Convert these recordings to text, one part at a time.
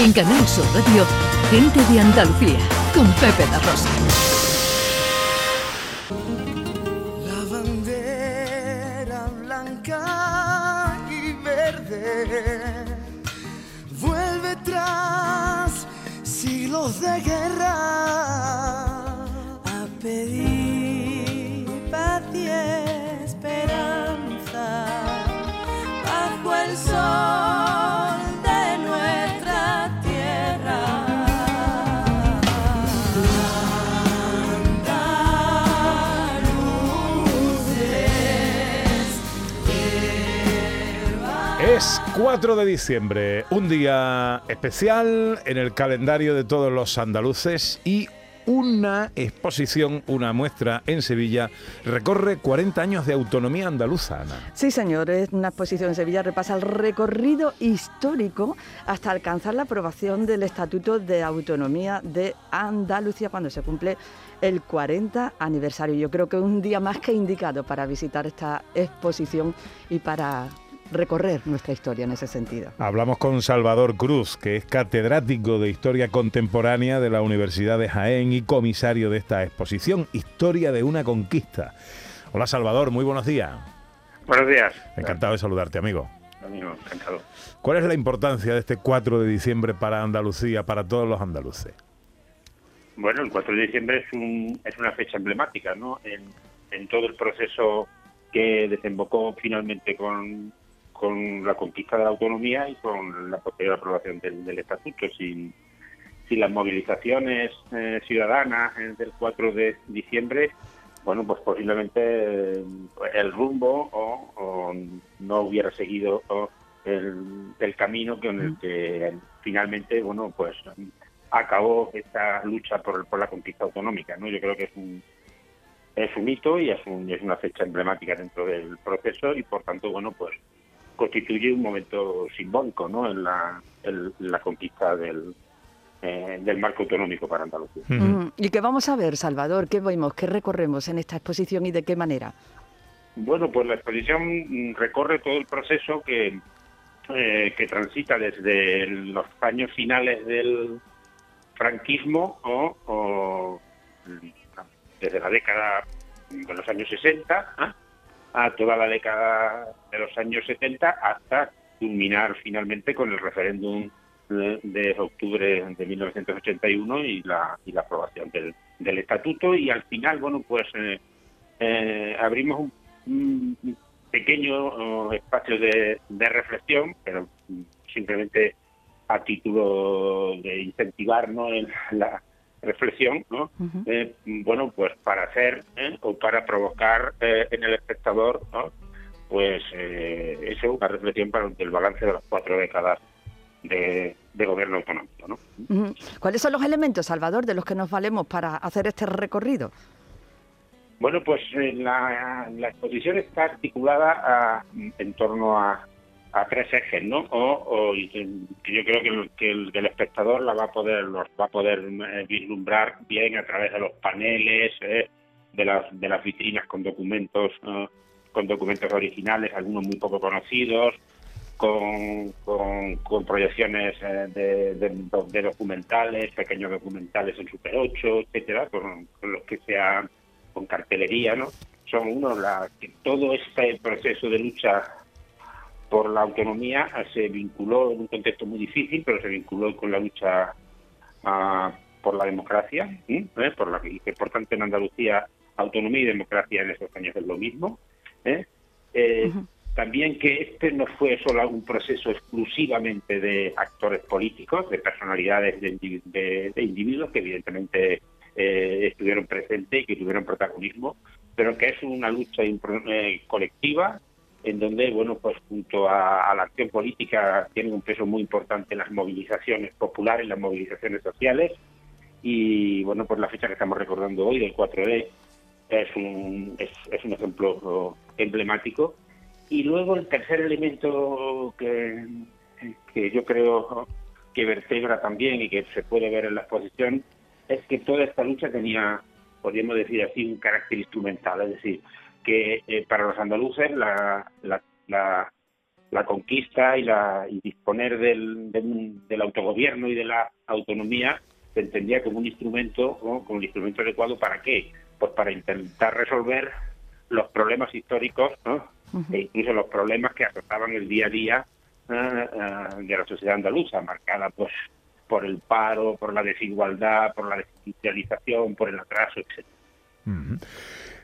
En Canal Sur Radio, Gente de Andalucía, con Pepe La Rosa. La bandera blanca y verde vuelve tras siglos de guerra a pedir 4 de diciembre, un día especial en el calendario de todos los andaluces y una exposición, una muestra en Sevilla, recorre 40 años de autonomía andaluza, Ana. Sí, señor, es una exposición en Sevilla, repasa el recorrido histórico hasta alcanzar la aprobación del Estatuto de Autonomía de Andalucía cuando se cumple el 40 aniversario. Yo creo que es un día más que indicado para visitar esta exposición y para recorrer nuestra historia en ese sentido. Hablamos con Salvador Cruz, que es catedrático de Historia Contemporánea de la Universidad de Jaén y comisario de esta exposición, Historia de una Conquista. Hola Salvador, muy buenos días. Buenos días. Encantado de saludarte, amigo. Amigo, encantado. ¿Cuál es la importancia de este 4 de diciembre para Andalucía, para todos los andaluces? Bueno, el 4 de diciembre es, un, es una fecha emblemática, ¿no? En, en todo el proceso que desembocó finalmente con, con la conquista de la autonomía y con la posterior aprobación del, del estatuto. Sin, sin las movilizaciones eh, ciudadanas eh, del 4 de diciembre, bueno, pues posiblemente eh, el rumbo o, o no hubiera seguido el, el camino con el que finalmente, bueno, pues acabó esta lucha por, por la conquista autonómica, ¿no? Yo creo que es un es un hito y es, un, es una fecha emblemática dentro del proceso y por tanto, bueno, pues constituye un momento simbólico, ¿no? En la, en la conquista del, eh, del marco autonómico para Andalucía. Mm, ¿Y qué vamos a ver, Salvador? ¿Qué vemos? ¿Qué recorremos en esta exposición y de qué manera? Bueno, pues la exposición mm, recorre todo el proceso que, eh, que transita desde los años finales del franquismo o, o, mm, desde la década de los años 60 ¿ah? A toda la década de los años 70 hasta culminar finalmente con el referéndum de, de octubre de 1981 y la, y la aprobación del, del estatuto y al final, bueno, pues eh, eh, abrimos un, un pequeño oh, espacio de, de reflexión, pero simplemente a título de incentivar ¿no? en la reflexión, ¿no? Eh, bueno, pues para hacer ¿eh? o para provocar eh, en el espectador, ¿no? pues eh, eso, una reflexión para el balance de las cuatro décadas de, de gobierno autonómico. ¿no? ¿Cuáles son los elementos, Salvador, de los que nos valemos para hacer este recorrido? Bueno, pues la, la exposición está articulada a- en torno a, a tres ejes, ¿no? O, o yo creo que el, que el, que el espectador la va a poder los va a poder eh, vislumbrar bien a través de los paneles, eh, de las de las vitrinas con documentos eh, con documentos originales, algunos muy poco conocidos, con, con, con proyecciones eh, de, de- de documentales, pequeños documentales en Super 8, etcétera, con, con los que se ha con cartelería, ¿no? Son uno la que todo este proceso de lucha por la autonomía se vinculó en un contexto muy difícil, pero se vinculó con la lucha ah, por la democracia, ¿eh? Por la que por tanto en Andalucía autonomía y democracia en esos años es lo mismo. ¿eh? Eh, También que este no fue solo un proceso exclusivamente de actores políticos, de personalidades de, de- de individuos que evidentemente eh, estuvieron presentes y que tuvieron protagonismo, pero que es una lucha colectiva en donde, bueno, pues junto a, a la acción política tienen un peso muy importante las movilizaciones populares, las movilizaciones sociales y, bueno, pues la fecha que estamos recordando hoy, del 4D, es un, es, es un ejemplo emblemático. Y luego el tercer elemento que, que yo creo que vertebra también y que se puede ver en la exposición es que toda esta lucha tenía, podríamos decir así, un carácter instrumental, es decir, que eh, para los andaluces la, la, la, la conquista y, la, y disponer del, del, autogobierno y de la autonomía se entendía como un instrumento, como un instrumento adecuado para qué? Pues para intentar resolver los problemas históricos e incluso los problemas que afectaban el día a día eh, eh, de la sociedad andaluza, marcada pues por el paro, por la desigualdad, por la desindustrialización, por el atraso, etc.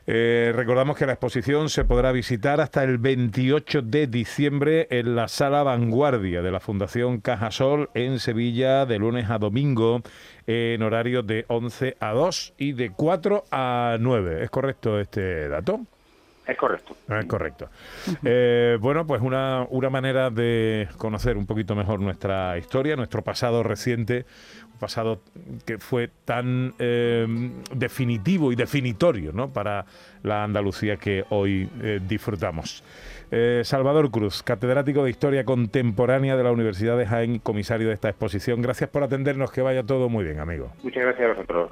Eh, recordamos que la exposición se podrá visitar hasta el 28 de diciembre en la Sala Vanguardia de la Fundación Cajasol en Sevilla de lunes a domingo en horario de 11 a 2 y de 4 a 9. ¿Es correcto este dato? Es correcto. Es correcto. Eh, bueno, pues una, una manera de conocer un poquito mejor nuestra historia, nuestro pasado reciente, un pasado que fue tan eh, definitivo y definitorio ¿no? para la Andalucía que hoy eh, disfrutamos. Salvador Cruz, catedrático de Historia Contemporánea de la Universidad de Jaén, comisario de esta exposición. Gracias por atendernos, que vaya todo muy bien, amigo. Muchas gracias a vosotros.